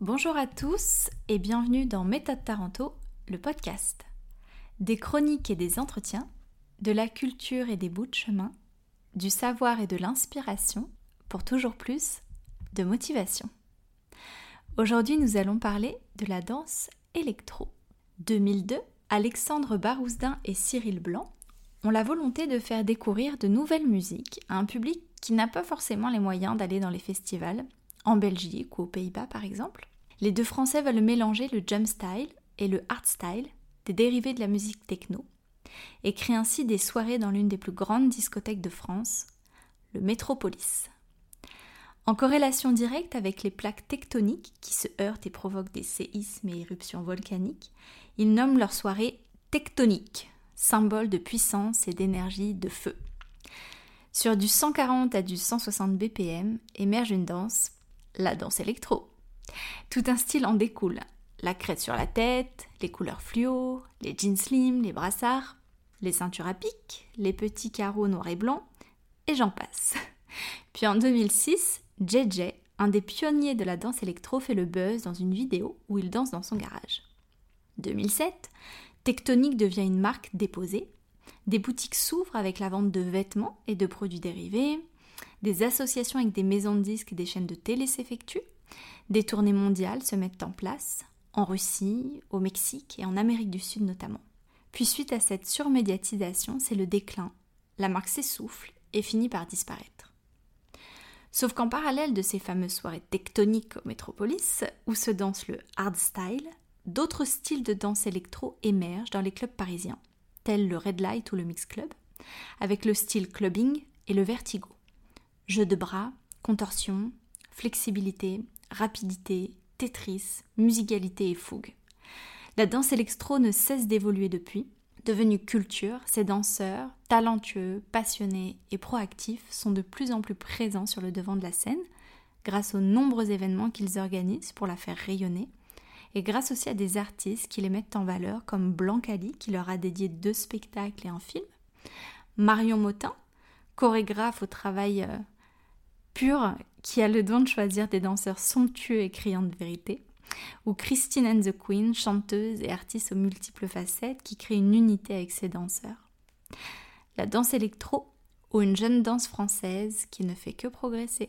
Bonjour à tous et bienvenue dans Méthode Taranto, le podcast. Des chroniques et des entretiens, de la culture et des bouts de chemin, du savoir et de l'inspiration pour toujours plus de motivation. Aujourd'hui, nous allons parler de la danse électro. 2002, Alexandre Barousdin et Cyril Blanc ont la volonté de faire découvrir de nouvelles musiques à un public qui n'a pas forcément les moyens d'aller dans les festivals, en Belgique ou aux Pays-Bas par exemple. Les deux Français veulent mélanger le jump style et le art style, des dérivés de la musique techno, et créent ainsi des soirées dans l'une des plus grandes discothèques de France, le Métropolis. En corrélation directe avec les plaques tectoniques qui se heurtent et provoquent des séismes et éruptions volcaniques, ils nomment leur soirée tectonique, symbole de puissance et d'énergie de feu. Sur du 140 à du 160 BPM émerge une danse, la danse électro. Tout un style en découle. La crête sur la tête, les couleurs fluo, les jeans slim, les brassards, les ceintures à pic, les petits carreaux noirs et blancs, et j'en passe. Puis en 2006, JJ, un des pionniers de la danse électro, fait le buzz dans une vidéo où il danse dans son garage. 2007, Tectonic devient une marque déposée. Des boutiques s'ouvrent avec la vente de vêtements et de produits dérivés. Des associations avec des maisons de disques et des chaînes de télé s'effectuent. Des tournées mondiales se mettent en place, en Russie, au Mexique et en Amérique du Sud notamment. Puis suite à cette surmédiatisation, c'est le déclin. La marque s'essouffle et finit par disparaître. Sauf qu'en parallèle de ces fameuses soirées tectoniques au Métropolis, où se danse le hardstyle, d'autres styles de danse électro émergent dans les clubs parisiens, tels le Red Light ou le Mix Club, avec le style clubbing et le vertigo. Jeux de bras, contorsion, flexibilité, rapidité, Tetris, musicalité et fougue. La danse électro ne cesse d'évoluer depuis. Devenue culture, ces danseurs, talentueux, passionnés et proactifs, sont de plus en plus présents sur le devant de la scène, grâce aux nombreux événements qu'ils organisent pour la faire rayonner, et grâce aussi à des artistes qui les mettent en valeur, comme Blancali, qui leur a dédié deux spectacles et un film, Marion Motin, chorégraphe au travail euh, pur, qui a le don de choisir des danseurs somptueux et criants de vérité, ou Christine and the Queen, chanteuse et artiste aux multiples facettes, qui crée une unité avec ses danseurs. La danse électro, ou une jeune danse française qui ne fait que progresser.